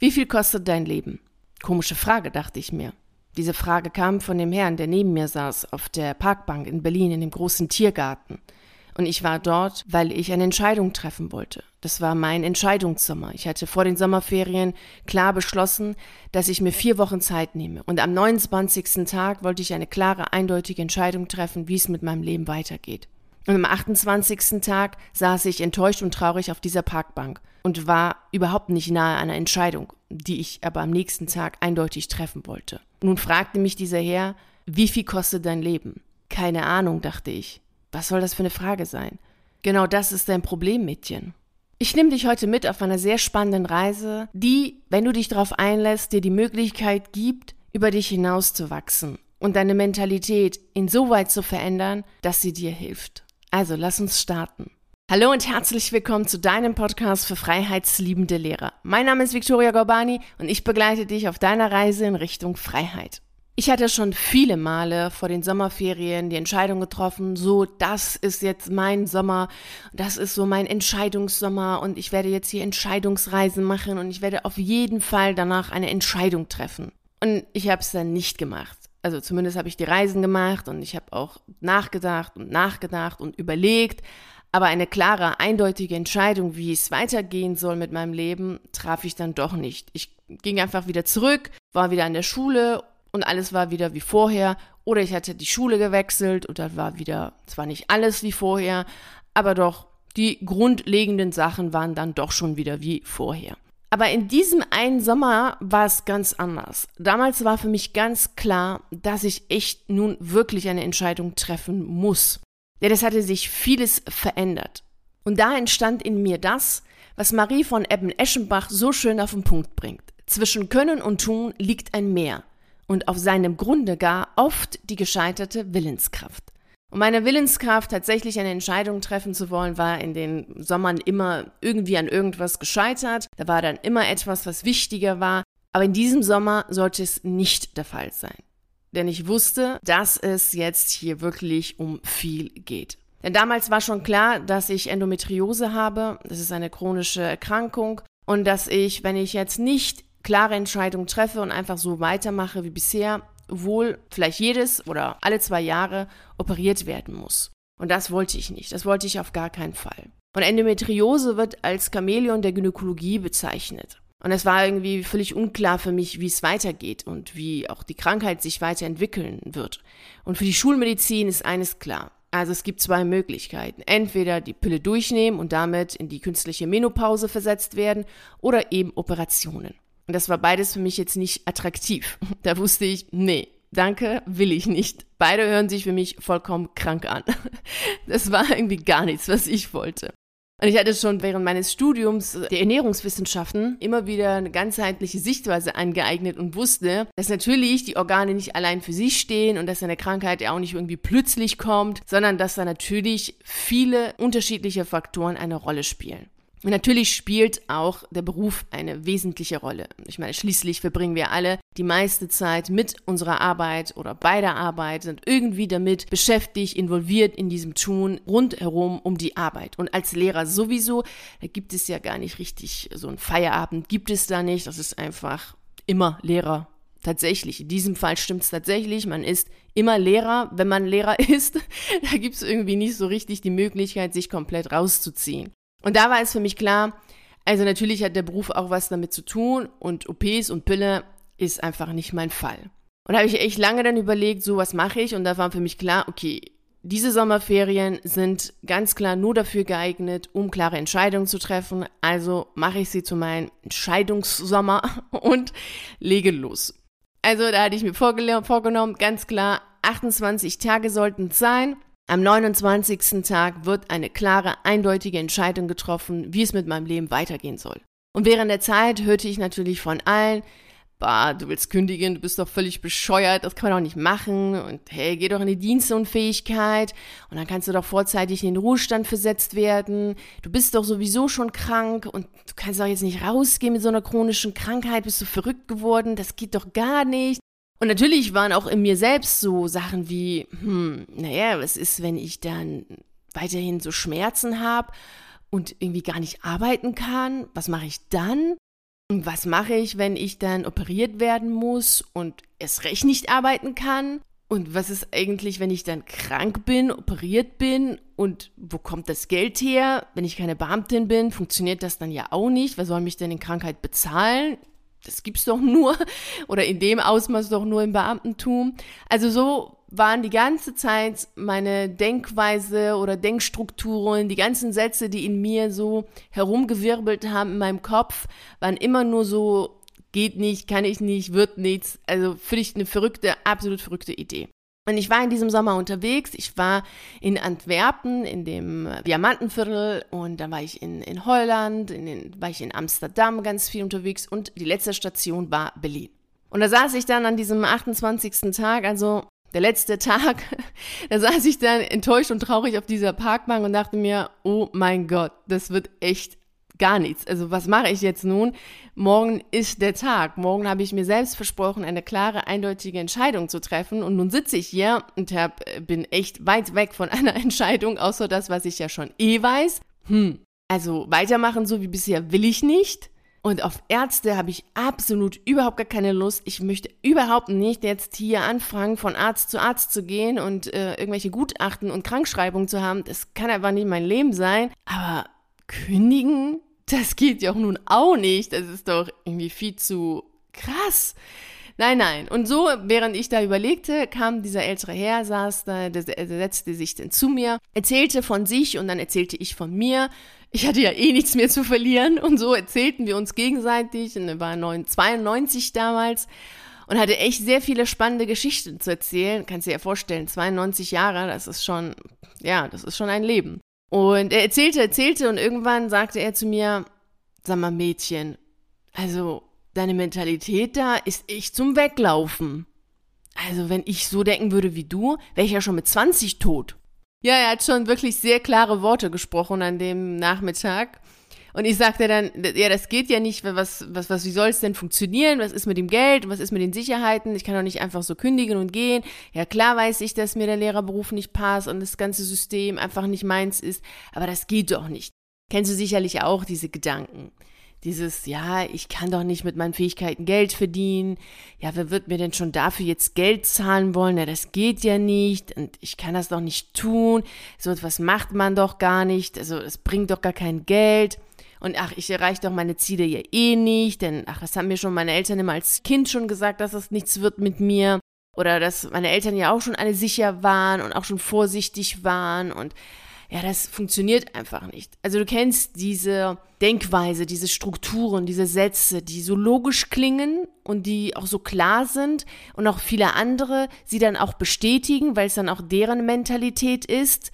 Wie viel kostet dein Leben? Komische Frage, dachte ich mir. Diese Frage kam von dem Herrn, der neben mir saß, auf der Parkbank in Berlin in dem großen Tiergarten. Und ich war dort, weil ich eine Entscheidung treffen wollte. Das war mein Entscheidungssommer. Ich hatte vor den Sommerferien klar beschlossen, dass ich mir vier Wochen Zeit nehme. Und am 29. Tag wollte ich eine klare, eindeutige Entscheidung treffen, wie es mit meinem Leben weitergeht. Und am 28. Tag saß ich enttäuscht und traurig auf dieser Parkbank und war überhaupt nicht nahe einer Entscheidung, die ich aber am nächsten Tag eindeutig treffen wollte. Nun fragte mich dieser Herr, wie viel kostet dein Leben? Keine Ahnung, dachte ich. Was soll das für eine Frage sein? Genau das ist dein Problem, Mädchen. Ich nehme dich heute mit auf einer sehr spannenden Reise, die, wenn du dich darauf einlässt, dir die Möglichkeit gibt, über dich hinauszuwachsen und deine Mentalität insoweit zu verändern, dass sie dir hilft. Also lass uns starten. Hallo und herzlich willkommen zu deinem Podcast für freiheitsliebende Lehrer. Mein Name ist Victoria Gorbani und ich begleite dich auf deiner Reise in Richtung Freiheit. Ich hatte schon viele Male vor den Sommerferien die Entscheidung getroffen, so, das ist jetzt mein Sommer, das ist so mein Entscheidungssommer und ich werde jetzt hier Entscheidungsreisen machen und ich werde auf jeden Fall danach eine Entscheidung treffen. Und ich habe es dann nicht gemacht also zumindest habe ich die Reisen gemacht und ich habe auch nachgedacht und nachgedacht und überlegt, aber eine klare, eindeutige Entscheidung, wie es weitergehen soll mit meinem Leben, traf ich dann doch nicht. Ich ging einfach wieder zurück, war wieder an der Schule und alles war wieder wie vorher. Oder ich hatte die Schule gewechselt und dann war wieder, zwar nicht alles wie vorher, aber doch die grundlegenden Sachen waren dann doch schon wieder wie vorher. Aber in diesem einen Sommer war es ganz anders. Damals war für mich ganz klar, dass ich echt nun wirklich eine Entscheidung treffen muss. Denn es hatte sich vieles verändert. Und da entstand in mir das, was Marie von Ebben-Eschenbach so schön auf den Punkt bringt. Zwischen Können und Tun liegt ein Meer und auf seinem Grunde gar oft die gescheiterte Willenskraft. Und meine Willenskraft, tatsächlich eine Entscheidung treffen zu wollen, war in den Sommern immer irgendwie an irgendwas gescheitert. Da war dann immer etwas, was wichtiger war. Aber in diesem Sommer sollte es nicht der Fall sein. Denn ich wusste, dass es jetzt hier wirklich um viel geht. Denn damals war schon klar, dass ich Endometriose habe. Das ist eine chronische Erkrankung. Und dass ich, wenn ich jetzt nicht klare Entscheidungen treffe und einfach so weitermache wie bisher, wohl vielleicht jedes oder alle zwei Jahre operiert werden muss. Und das wollte ich nicht. Das wollte ich auf gar keinen Fall. Und Endometriose wird als Chamäleon der Gynäkologie bezeichnet. Und es war irgendwie völlig unklar für mich, wie es weitergeht und wie auch die Krankheit sich weiterentwickeln wird. Und für die Schulmedizin ist eines klar. Also es gibt zwei Möglichkeiten. Entweder die Pille durchnehmen und damit in die künstliche Menopause versetzt werden oder eben Operationen. Und das war beides für mich jetzt nicht attraktiv. Da wusste ich, nee, danke, will ich nicht. Beide hören sich für mich vollkommen krank an. Das war irgendwie gar nichts, was ich wollte. Und ich hatte schon während meines Studiums der Ernährungswissenschaften immer wieder eine ganzheitliche Sichtweise angeeignet und wusste, dass natürlich die Organe nicht allein für sich stehen und dass eine Krankheit ja auch nicht irgendwie plötzlich kommt, sondern dass da natürlich viele unterschiedliche Faktoren eine Rolle spielen. Natürlich spielt auch der Beruf eine wesentliche Rolle. Ich meine, schließlich verbringen wir alle die meiste Zeit mit unserer Arbeit oder bei der Arbeit, sind irgendwie damit beschäftigt, involviert in diesem Tun rundherum um die Arbeit. Und als Lehrer sowieso, da gibt es ja gar nicht richtig so ein Feierabend, gibt es da nicht. Das ist einfach immer Lehrer. Tatsächlich, in diesem Fall stimmt es tatsächlich. Man ist immer Lehrer, wenn man Lehrer ist. Da gibt es irgendwie nicht so richtig die Möglichkeit, sich komplett rauszuziehen. Und da war es für mich klar, also natürlich hat der Beruf auch was damit zu tun und OPs und Pille ist einfach nicht mein Fall. Und da habe ich echt lange dann überlegt, so was mache ich und da war für mich klar, okay, diese Sommerferien sind ganz klar nur dafür geeignet, um klare Entscheidungen zu treffen. Also mache ich sie zu meinem Entscheidungssommer und lege los. Also da hatte ich mir vorgenommen, ganz klar, 28 Tage sollten es sein. Am 29. Tag wird eine klare, eindeutige Entscheidung getroffen, wie es mit meinem Leben weitergehen soll. Und während der Zeit hörte ich natürlich von allen, bah, du willst kündigen, du bist doch völlig bescheuert, das kann man doch nicht machen und hey, geh doch in die Dienstunfähigkeit und dann kannst du doch vorzeitig in den Ruhestand versetzt werden. Du bist doch sowieso schon krank und du kannst doch jetzt nicht rausgehen mit so einer chronischen Krankheit, bist du verrückt geworden, das geht doch gar nicht. Und natürlich waren auch in mir selbst so Sachen wie, hm, naja, was ist, wenn ich dann weiterhin so Schmerzen habe und irgendwie gar nicht arbeiten kann? Was mache ich dann? Und was mache ich, wenn ich dann operiert werden muss und es recht nicht arbeiten kann? Und was ist eigentlich, wenn ich dann krank bin, operiert bin und wo kommt das Geld her? Wenn ich keine Beamtin bin, funktioniert das dann ja auch nicht. Wer soll mich denn in Krankheit bezahlen? Das gibt's doch nur oder in dem Ausmaß doch nur im Beamtentum. Also so waren die ganze Zeit meine Denkweise oder Denkstrukturen, die ganzen Sätze, die in mir so herumgewirbelt haben in meinem Kopf, waren immer nur so, geht nicht, kann ich nicht, wird nichts. Also für dich eine verrückte, absolut verrückte Idee. Und ich war in diesem Sommer unterwegs. Ich war in Antwerpen, in dem Diamantenviertel und dann war ich in, in Holland, in den, war ich in Amsterdam ganz viel unterwegs und die letzte Station war Berlin. Und da saß ich dann an diesem 28. Tag, also der letzte Tag, da saß ich dann enttäuscht und traurig auf dieser Parkbank und dachte mir, oh mein Gott, das wird echt gar nichts. Also was mache ich jetzt nun? Morgen ist der Tag. Morgen habe ich mir selbst versprochen, eine klare, eindeutige Entscheidung zu treffen. Und nun sitze ich hier und hab, bin echt weit weg von einer Entscheidung, außer das, was ich ja schon eh weiß. Hm, also weitermachen so wie bisher will ich nicht. Und auf Ärzte habe ich absolut überhaupt gar keine Lust. Ich möchte überhaupt nicht jetzt hier anfangen, von Arzt zu Arzt zu gehen und äh, irgendwelche Gutachten und Krankschreibungen zu haben. Das kann einfach nicht mein Leben sein. Aber kündigen, das geht ja auch nun auch nicht. Das ist doch irgendwie viel zu krass. Nein, nein. Und so, während ich da überlegte, kam dieser ältere Herr, saß da, der, der setzte sich dann zu mir, erzählte von sich und dann erzählte ich von mir. Ich hatte ja eh nichts mehr zu verlieren und so erzählten wir uns gegenseitig und er war 92 damals und hatte echt sehr viele spannende Geschichten zu erzählen. Kannst dir ja vorstellen, 92 Jahre, das ist schon, ja, das ist schon ein Leben. Und er erzählte, erzählte und irgendwann sagte er zu mir, sag mal Mädchen, also deine Mentalität da ist echt zum Weglaufen. Also, wenn ich so denken würde wie du, wäre ich ja schon mit 20 tot. Ja, er hat schon wirklich sehr klare Worte gesprochen an dem Nachmittag. Und ich sagte dann, ja, das geht ja nicht, was, was, was, wie soll es denn funktionieren? Was ist mit dem Geld? Was ist mit den Sicherheiten? Ich kann doch nicht einfach so kündigen und gehen. Ja, klar weiß ich, dass mir der Lehrerberuf nicht passt und das ganze System einfach nicht meins ist. Aber das geht doch nicht. Kennst du sicherlich auch diese Gedanken. Dieses, ja, ich kann doch nicht mit meinen Fähigkeiten Geld verdienen. Ja, wer wird mir denn schon dafür jetzt Geld zahlen wollen? Ja, das geht ja nicht. Und ich kann das doch nicht tun. So etwas macht man doch gar nicht. Also, es bringt doch gar kein Geld. Und ach, ich erreiche doch meine Ziele ja eh nicht. Denn, ach, das haben mir schon meine Eltern immer als Kind schon gesagt, dass das nichts wird mit mir. Oder dass meine Eltern ja auch schon alle sicher waren und auch schon vorsichtig waren. Und ja, das funktioniert einfach nicht. Also du kennst diese Denkweise, diese Strukturen, diese Sätze, die so logisch klingen und die auch so klar sind und auch viele andere sie dann auch bestätigen, weil es dann auch deren Mentalität ist.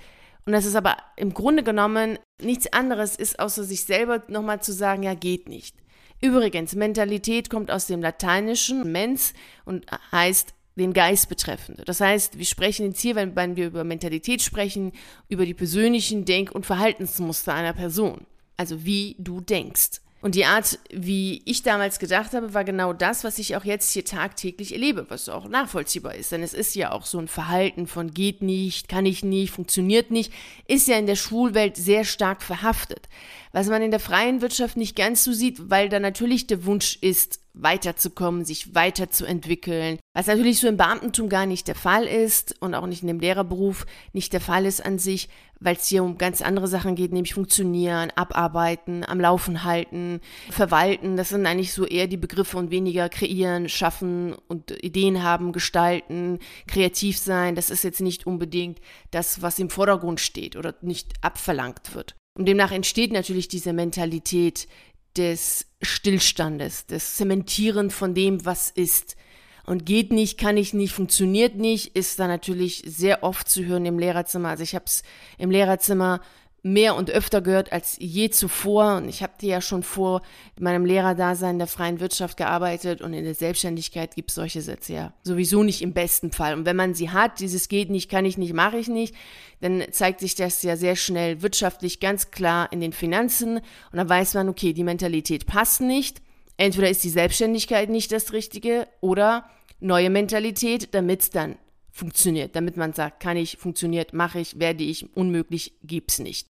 Und das ist aber im Grunde genommen nichts anderes ist, außer sich selber nochmal zu sagen, ja, geht nicht. Übrigens, Mentalität kommt aus dem Lateinischen mens und heißt den Geist betreffende. Das heißt, wir sprechen jetzt hier, wenn, wenn wir über Mentalität sprechen, über die persönlichen Denk- und Verhaltensmuster einer Person. Also wie du denkst. Und die Art, wie ich damals gedacht habe, war genau das, was ich auch jetzt hier tagtäglich erlebe, was auch nachvollziehbar ist. Denn es ist ja auch so ein Verhalten von geht nicht, kann ich nicht, funktioniert nicht, ist ja in der Schulwelt sehr stark verhaftet. Was man in der freien Wirtschaft nicht ganz so sieht, weil da natürlich der Wunsch ist, weiterzukommen, sich weiterzuentwickeln, was natürlich so im Beamtentum gar nicht der Fall ist und auch nicht in dem Lehrerberuf nicht der Fall ist an sich, weil es hier um ganz andere Sachen geht, nämlich funktionieren, abarbeiten, am Laufen halten, verwalten. Das sind eigentlich so eher die Begriffe und weniger kreieren, schaffen und Ideen haben, gestalten, kreativ sein. Das ist jetzt nicht unbedingt das, was im Vordergrund steht oder nicht abverlangt wird. Und demnach entsteht natürlich diese Mentalität des Stillstandes, des Zementieren von dem, was ist. Und geht nicht, kann ich nicht, funktioniert nicht, ist da natürlich sehr oft zu hören im Lehrerzimmer. Also ich habe es im Lehrerzimmer mehr und öfter gehört als je zuvor. Und ich habe ja schon vor meinem Lehrerdasein in der freien Wirtschaft gearbeitet und in der Selbstständigkeit gibt es solche Sätze ja sowieso nicht im besten Fall. Und wenn man sie hat, dieses geht nicht, kann ich nicht, mache ich nicht, dann zeigt sich das ja sehr schnell wirtschaftlich ganz klar in den Finanzen. Und dann weiß man, okay, die Mentalität passt nicht. Entweder ist die Selbstständigkeit nicht das Richtige oder neue Mentalität, damit es dann funktioniert, damit man sagt, kann ich, funktioniert, mache ich, werde ich, unmöglich, gibt's nicht.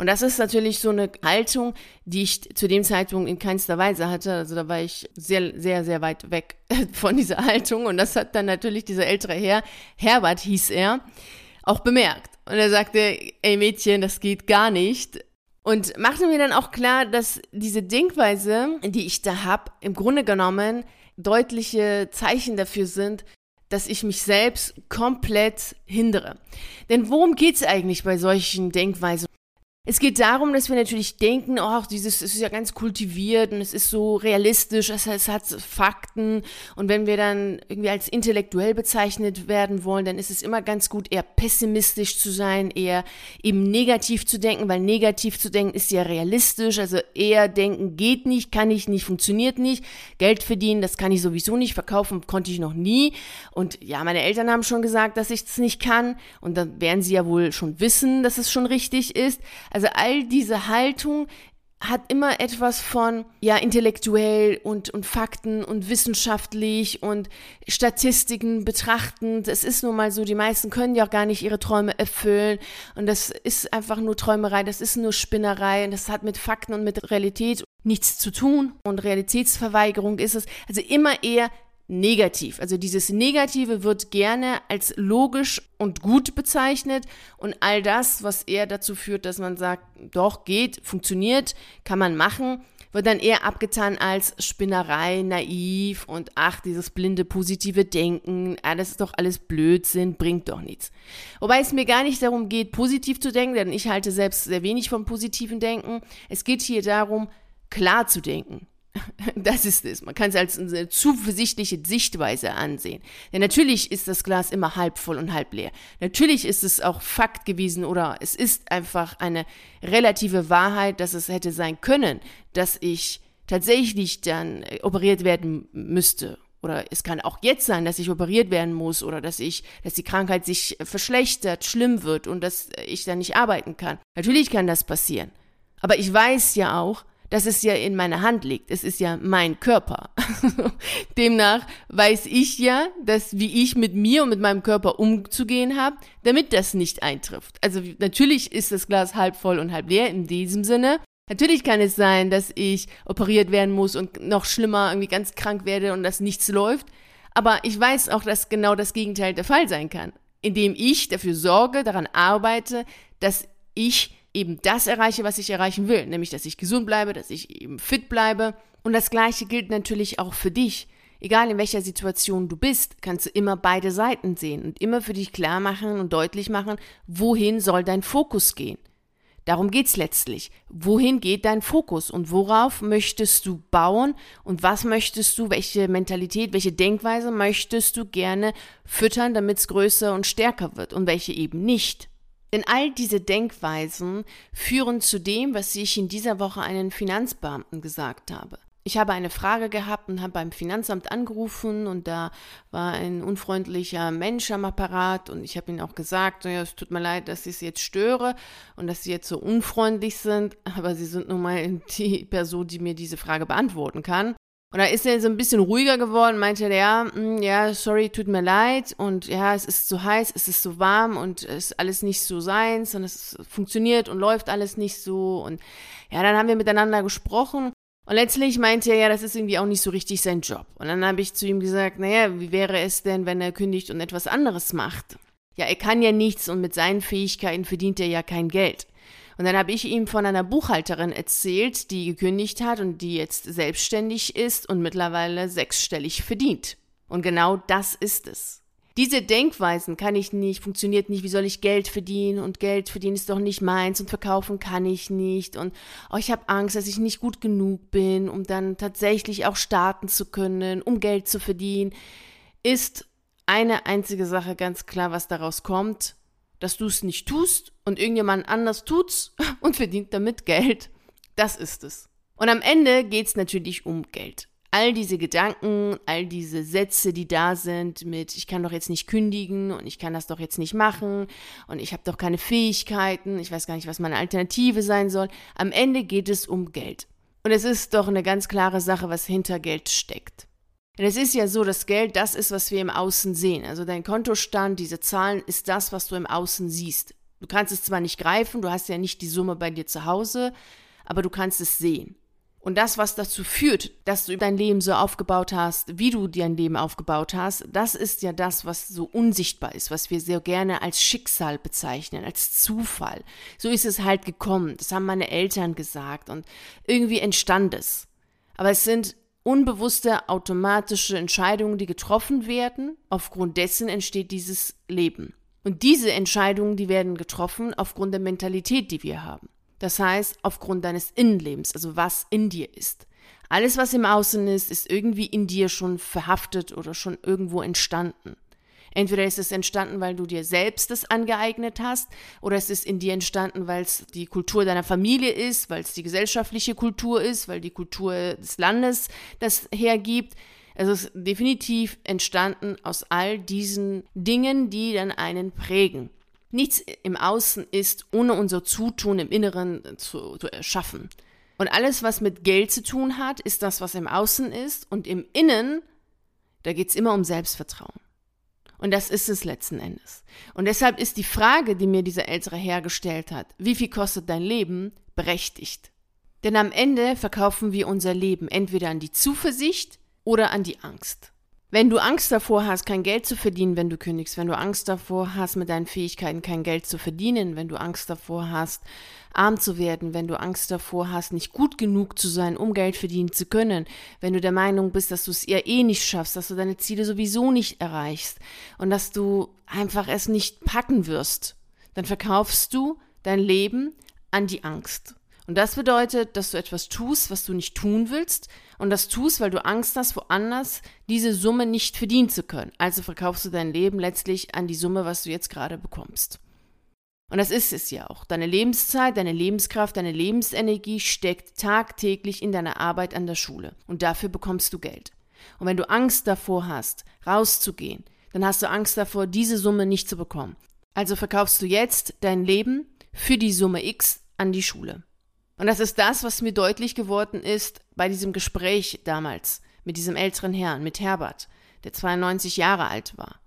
Und das ist natürlich so eine Haltung, die ich zu dem Zeitpunkt in keinster Weise hatte. Also da war ich sehr, sehr, sehr weit weg von dieser Haltung. Und das hat dann natürlich dieser ältere Herr, Herbert hieß er, auch bemerkt. Und er sagte, ey Mädchen, das geht gar nicht. Und machte mir dann auch klar, dass diese Denkweise, die ich da habe, im Grunde genommen deutliche Zeichen dafür sind, dass ich mich selbst komplett hindere. Denn worum geht es eigentlich bei solchen Denkweisen? Es geht darum, dass wir natürlich denken, ach, dieses ist ja ganz kultiviert und es ist so realistisch, es, es hat Fakten. Und wenn wir dann irgendwie als intellektuell bezeichnet werden wollen, dann ist es immer ganz gut, eher pessimistisch zu sein, eher eben negativ zu denken, weil negativ zu denken ist ja realistisch, also eher denken geht nicht, kann ich nicht, funktioniert nicht, Geld verdienen, das kann ich sowieso nicht, verkaufen konnte ich noch nie. Und ja, meine Eltern haben schon gesagt, dass ich es nicht kann. Und dann werden sie ja wohl schon wissen, dass es schon richtig ist. Also all diese Haltung hat immer etwas von, ja, intellektuell und, und Fakten und wissenschaftlich und Statistiken betrachtend. Es ist nun mal so, die meisten können ja auch gar nicht ihre Träume erfüllen. Und das ist einfach nur Träumerei, das ist nur Spinnerei und das hat mit Fakten und mit Realität nichts zu tun. Und Realitätsverweigerung ist es. Also immer eher negativ. Also dieses Negative wird gerne als logisch und gut bezeichnet und all das, was eher dazu führt, dass man sagt, doch, geht, funktioniert, kann man machen, wird dann eher abgetan als Spinnerei, naiv und ach, dieses blinde positive Denken, ah, das ist doch alles Blödsinn, bringt doch nichts. Wobei es mir gar nicht darum geht, positiv zu denken, denn ich halte selbst sehr wenig vom positiven Denken. Es geht hier darum, klar zu denken. Das ist es. Man kann es als eine zuversichtliche Sichtweise ansehen. Denn natürlich ist das Glas immer halb voll und halb leer. Natürlich ist es auch Fakt gewesen oder es ist einfach eine relative Wahrheit, dass es hätte sein können, dass ich tatsächlich dann äh, operiert werden müsste. Oder es kann auch jetzt sein, dass ich operiert werden muss oder dass ich, dass die Krankheit sich verschlechtert, schlimm wird und dass ich dann nicht arbeiten kann. Natürlich kann das passieren. Aber ich weiß ja auch, dass es ja in meiner Hand liegt. Es ist ja mein Körper. Demnach weiß ich ja, dass wie ich mit mir und mit meinem Körper umzugehen habe, damit das nicht eintrifft. Also natürlich ist das Glas halb voll und halb leer in diesem Sinne. Natürlich kann es sein, dass ich operiert werden muss und noch schlimmer irgendwie ganz krank werde und dass nichts läuft. Aber ich weiß auch, dass genau das Gegenteil der Fall sein kann. Indem ich dafür sorge, daran arbeite, dass ich eben das erreiche, was ich erreichen will, nämlich dass ich gesund bleibe, dass ich eben fit bleibe. Und das Gleiche gilt natürlich auch für dich. Egal in welcher Situation du bist, kannst du immer beide Seiten sehen und immer für dich klar machen und deutlich machen, wohin soll dein Fokus gehen. Darum geht's letztlich. Wohin geht dein Fokus und worauf möchtest du bauen und was möchtest du, welche Mentalität, welche Denkweise möchtest du gerne füttern, damit es größer und stärker wird und welche eben nicht. Denn all diese Denkweisen führen zu dem, was ich in dieser Woche einen Finanzbeamten gesagt habe. Ich habe eine Frage gehabt und habe beim Finanzamt angerufen und da war ein unfreundlicher Mensch am Apparat und ich habe ihm auch gesagt, ja, es tut mir leid, dass ich Sie jetzt störe und dass Sie jetzt so unfreundlich sind, aber Sie sind nun mal die Person, die mir diese Frage beantworten kann. Und da ist er so ein bisschen ruhiger geworden, meinte er, ja, hm, ja, sorry, tut mir leid und ja, es ist zu heiß, es ist zu warm und es ist alles nicht so seins und es funktioniert und läuft alles nicht so und ja, dann haben wir miteinander gesprochen und letztlich meinte er, ja, das ist irgendwie auch nicht so richtig sein Job. Und dann habe ich zu ihm gesagt, naja, wie wäre es denn, wenn er kündigt und etwas anderes macht? Ja, er kann ja nichts und mit seinen Fähigkeiten verdient er ja kein Geld. Und dann habe ich ihm von einer Buchhalterin erzählt, die gekündigt hat und die jetzt selbstständig ist und mittlerweile sechsstellig verdient. Und genau das ist es. Diese Denkweisen kann ich nicht, funktioniert nicht, wie soll ich Geld verdienen? Und Geld verdienen ist doch nicht meins und verkaufen kann ich nicht. Und oh, ich habe Angst, dass ich nicht gut genug bin, um dann tatsächlich auch starten zu können, um Geld zu verdienen, ist eine einzige Sache ganz klar, was daraus kommt, dass du es nicht tust und irgendjemand anders tut's und verdient damit Geld. Das ist es. Und am Ende geht's natürlich um Geld. All diese Gedanken, all diese Sätze, die da sind mit, ich kann doch jetzt nicht kündigen und ich kann das doch jetzt nicht machen und ich habe doch keine Fähigkeiten, ich weiß gar nicht, was meine Alternative sein soll. Am Ende geht es um Geld. Und es ist doch eine ganz klare Sache, was hinter Geld steckt. Denn es ist ja so, dass Geld das ist, was wir im Außen sehen. Also dein Kontostand, diese Zahlen, ist das, was du im Außen siehst. Du kannst es zwar nicht greifen, du hast ja nicht die Summe bei dir zu Hause, aber du kannst es sehen. Und das, was dazu führt, dass du dein Leben so aufgebaut hast, wie du dein Leben aufgebaut hast, das ist ja das, was so unsichtbar ist, was wir sehr gerne als Schicksal bezeichnen, als Zufall. So ist es halt gekommen. Das haben meine Eltern gesagt und irgendwie entstand es. Aber es sind unbewusste, automatische Entscheidungen, die getroffen werden. Aufgrund dessen entsteht dieses Leben. Und diese Entscheidungen, die werden getroffen aufgrund der Mentalität, die wir haben. Das heißt, aufgrund deines Innenlebens, also was in dir ist. Alles, was im Außen ist, ist irgendwie in dir schon verhaftet oder schon irgendwo entstanden. Entweder ist es entstanden, weil du dir selbst es angeeignet hast, oder es ist in dir entstanden, weil es die Kultur deiner Familie ist, weil es die gesellschaftliche Kultur ist, weil die Kultur des Landes das hergibt. Es ist definitiv entstanden aus all diesen Dingen, die dann einen prägen. Nichts im Außen ist ohne unser Zutun im Inneren zu, zu erschaffen. Und alles, was mit Geld zu tun hat, ist das, was im Außen ist. Und im Innen, da geht es immer um Selbstvertrauen. Und das ist es letzten Endes. Und deshalb ist die Frage, die mir dieser ältere Herr gestellt hat, wie viel kostet dein Leben, berechtigt. Denn am Ende verkaufen wir unser Leben entweder an die Zuversicht oder an die Angst. Wenn du Angst davor hast, kein Geld zu verdienen, wenn du kündigst, wenn du Angst davor hast, mit deinen Fähigkeiten kein Geld zu verdienen, wenn du Angst davor hast, arm zu werden, wenn du Angst davor hast, nicht gut genug zu sein, um Geld verdienen zu können, wenn du der Meinung bist, dass du es ja eh nicht schaffst, dass du deine Ziele sowieso nicht erreichst und dass du einfach es nicht packen wirst, dann verkaufst du dein Leben an die Angst. Und das bedeutet, dass du etwas tust, was du nicht tun willst. Und das tust, weil du Angst hast, woanders diese Summe nicht verdienen zu können. Also verkaufst du dein Leben letztlich an die Summe, was du jetzt gerade bekommst. Und das ist es ja auch. Deine Lebenszeit, deine Lebenskraft, deine Lebensenergie steckt tagtäglich in deiner Arbeit an der Schule. Und dafür bekommst du Geld. Und wenn du Angst davor hast, rauszugehen, dann hast du Angst davor, diese Summe nicht zu bekommen. Also verkaufst du jetzt dein Leben für die Summe X an die Schule. Und das ist das, was mir deutlich geworden ist bei diesem Gespräch damals mit diesem älteren Herrn, mit Herbert, der 92 Jahre alt war.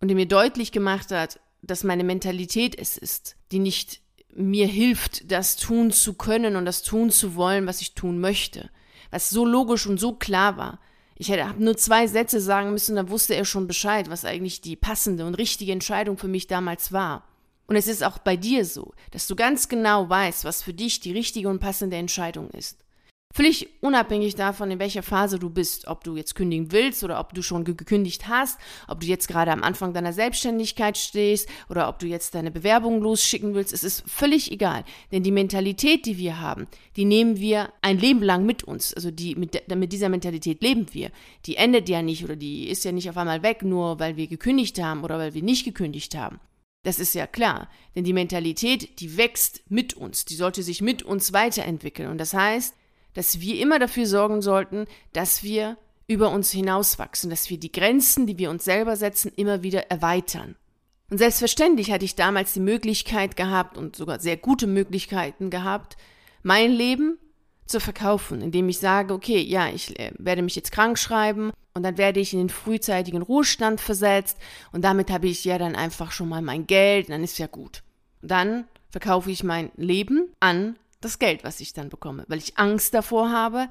Und der mir deutlich gemacht hat, dass meine Mentalität es ist, die nicht mir hilft, das tun zu können und das tun zu wollen, was ich tun möchte. Was so logisch und so klar war. Ich habe nur zwei Sätze sagen müssen, da wusste er schon Bescheid, was eigentlich die passende und richtige Entscheidung für mich damals war. Und es ist auch bei dir so, dass du ganz genau weißt, was für dich die richtige und passende Entscheidung ist. Völlig unabhängig davon, in welcher Phase du bist, ob du jetzt kündigen willst oder ob du schon gekündigt hast, ob du jetzt gerade am Anfang deiner Selbstständigkeit stehst oder ob du jetzt deine Bewerbung losschicken willst, es ist völlig egal. Denn die Mentalität, die wir haben, die nehmen wir ein Leben lang mit uns. Also die, mit, mit dieser Mentalität leben wir. Die endet ja nicht oder die ist ja nicht auf einmal weg, nur weil wir gekündigt haben oder weil wir nicht gekündigt haben. Das ist ja klar, denn die Mentalität, die wächst mit uns, die sollte sich mit uns weiterentwickeln. Und das heißt, dass wir immer dafür sorgen sollten, dass wir über uns hinauswachsen, dass wir die Grenzen, die wir uns selber setzen, immer wieder erweitern. Und selbstverständlich hatte ich damals die Möglichkeit gehabt und sogar sehr gute Möglichkeiten gehabt, mein Leben zu verkaufen, indem ich sage, okay, ja, ich äh, werde mich jetzt krank schreiben und dann werde ich in den frühzeitigen Ruhestand versetzt und damit habe ich ja dann einfach schon mal mein Geld, dann ist ja gut. dann verkaufe ich mein Leben an das Geld, was ich dann bekomme, weil ich Angst davor habe,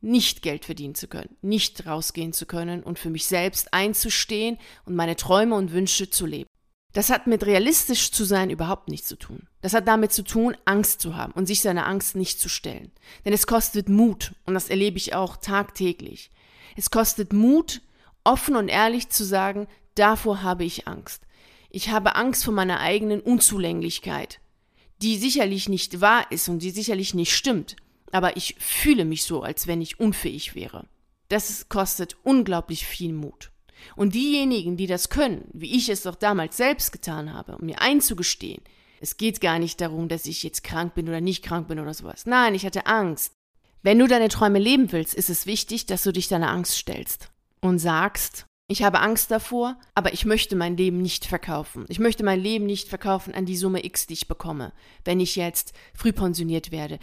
nicht Geld verdienen zu können, nicht rausgehen zu können und für mich selbst einzustehen und meine Träume und Wünsche zu leben. Das hat mit realistisch zu sein überhaupt nichts zu tun. Das hat damit zu tun, Angst zu haben und sich seiner Angst nicht zu stellen. Denn es kostet Mut und das erlebe ich auch tagtäglich. Es kostet Mut, offen und ehrlich zu sagen, davor habe ich Angst. Ich habe Angst vor meiner eigenen Unzulänglichkeit, die sicherlich nicht wahr ist und die sicherlich nicht stimmt, aber ich fühle mich so, als wenn ich unfähig wäre. Das kostet unglaublich viel Mut. Und diejenigen, die das können, wie ich es doch damals selbst getan habe, um mir einzugestehen, es geht gar nicht darum, dass ich jetzt krank bin oder nicht krank bin oder sowas. Nein, ich hatte Angst. Wenn du deine Träume leben willst, ist es wichtig, dass du dich deiner Angst stellst und sagst, ich habe Angst davor, aber ich möchte mein Leben nicht verkaufen. Ich möchte mein Leben nicht verkaufen an die Summe X, die ich bekomme, wenn ich jetzt früh pensioniert werde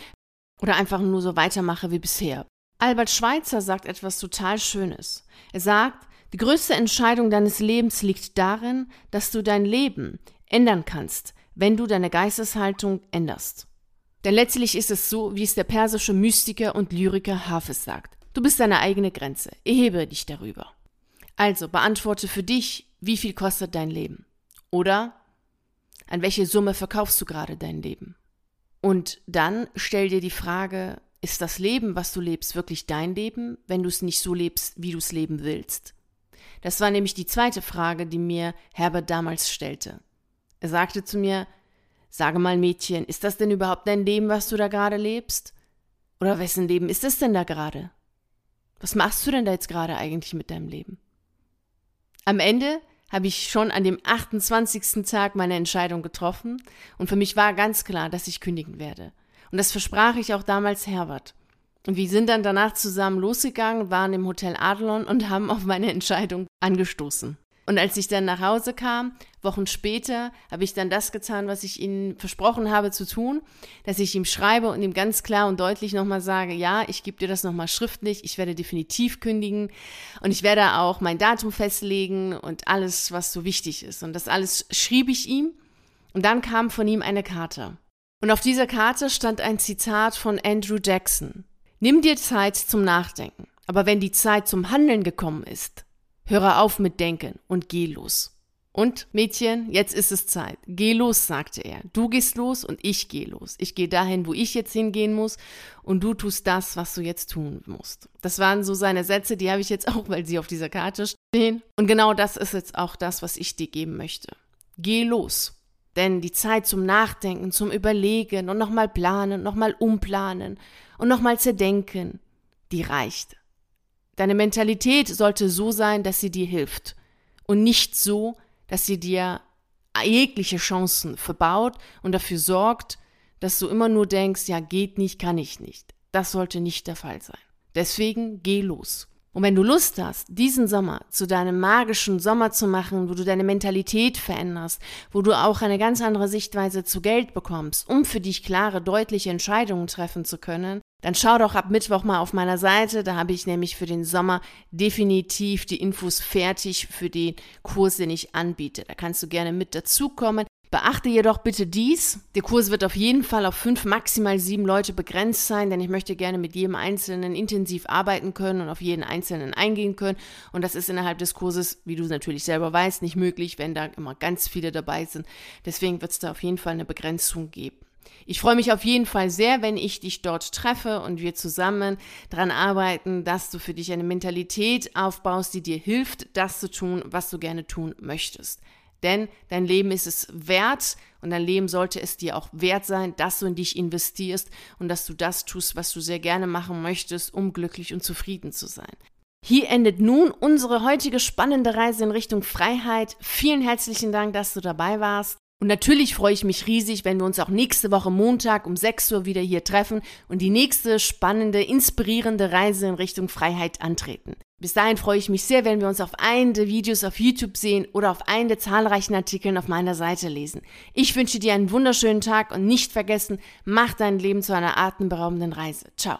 oder einfach nur so weitermache wie bisher. Albert Schweitzer sagt etwas total Schönes. Er sagt, die größte Entscheidung deines Lebens liegt darin, dass du dein Leben ändern kannst, wenn du deine Geisteshaltung änderst. Denn letztlich ist es so, wie es der persische Mystiker und Lyriker Hafez sagt. Du bist deine eigene Grenze. Erhebe dich darüber. Also beantworte für dich, wie viel kostet dein Leben? Oder an welche Summe verkaufst du gerade dein Leben? Und dann stell dir die Frage, ist das Leben, was du lebst, wirklich dein Leben, wenn du es nicht so lebst, wie du es leben willst? Das war nämlich die zweite Frage, die mir Herbert damals stellte. Er sagte zu mir, sage mal Mädchen, ist das denn überhaupt dein Leben, was du da gerade lebst? Oder wessen Leben ist es denn da gerade? Was machst du denn da jetzt gerade eigentlich mit deinem Leben? Am Ende habe ich schon an dem 28. Tag meine Entscheidung getroffen und für mich war ganz klar, dass ich kündigen werde. Und das versprach ich auch damals Herbert. Und wir sind dann danach zusammen losgegangen, waren im Hotel Adlon und haben auf meine Entscheidung angestoßen. Und als ich dann nach Hause kam, Wochen später, habe ich dann das getan, was ich ihm versprochen habe zu tun, dass ich ihm schreibe und ihm ganz klar und deutlich nochmal sage, ja, ich gebe dir das nochmal schriftlich, ich werde definitiv kündigen und ich werde auch mein Datum festlegen und alles, was so wichtig ist. Und das alles schrieb ich ihm und dann kam von ihm eine Karte. Und auf dieser Karte stand ein Zitat von Andrew Jackson. Nimm dir Zeit zum Nachdenken, aber wenn die Zeit zum Handeln gekommen ist, Höre auf mit Denken und geh los. Und Mädchen, jetzt ist es Zeit. Geh los, sagte er. Du gehst los und ich gehe los. Ich gehe dahin, wo ich jetzt hingehen muss und du tust das, was du jetzt tun musst. Das waren so seine Sätze, die habe ich jetzt auch, weil sie auf dieser Karte stehen. Und genau das ist jetzt auch das, was ich dir geben möchte. Geh los. Denn die Zeit zum Nachdenken, zum Überlegen und nochmal planen, nochmal umplanen und nochmal zerdenken, die reicht. Deine Mentalität sollte so sein, dass sie dir hilft und nicht so, dass sie dir jegliche Chancen verbaut und dafür sorgt, dass du immer nur denkst, ja, geht nicht, kann ich nicht. Das sollte nicht der Fall sein. Deswegen geh los. Und wenn du Lust hast, diesen Sommer zu deinem magischen Sommer zu machen, wo du deine Mentalität veränderst, wo du auch eine ganz andere Sichtweise zu Geld bekommst, um für dich klare, deutliche Entscheidungen treffen zu können, dann schau doch ab Mittwoch mal auf meiner Seite. Da habe ich nämlich für den Sommer definitiv die Infos fertig für den Kurs, den ich anbiete. Da kannst du gerne mit dazukommen. Beachte jedoch bitte dies. Der Kurs wird auf jeden Fall auf fünf, maximal sieben Leute begrenzt sein, denn ich möchte gerne mit jedem Einzelnen intensiv arbeiten können und auf jeden Einzelnen eingehen können. Und das ist innerhalb des Kurses, wie du natürlich selber weißt, nicht möglich, wenn da immer ganz viele dabei sind. Deswegen wird es da auf jeden Fall eine Begrenzung geben. Ich freue mich auf jeden Fall sehr, wenn ich dich dort treffe und wir zusammen daran arbeiten, dass du für dich eine Mentalität aufbaust, die dir hilft, das zu tun, was du gerne tun möchtest. Denn dein Leben ist es wert und dein Leben sollte es dir auch wert sein, dass du in dich investierst und dass du das tust, was du sehr gerne machen möchtest, um glücklich und zufrieden zu sein. Hier endet nun unsere heutige spannende Reise in Richtung Freiheit. Vielen herzlichen Dank, dass du dabei warst. Und natürlich freue ich mich riesig, wenn wir uns auch nächste Woche Montag um 6 Uhr wieder hier treffen und die nächste spannende, inspirierende Reise in Richtung Freiheit antreten. Bis dahin freue ich mich sehr, wenn wir uns auf einen der Videos auf YouTube sehen oder auf einen der zahlreichen Artikeln auf meiner Seite lesen. Ich wünsche dir einen wunderschönen Tag und nicht vergessen, mach dein Leben zu einer atemberaubenden Reise. Ciao.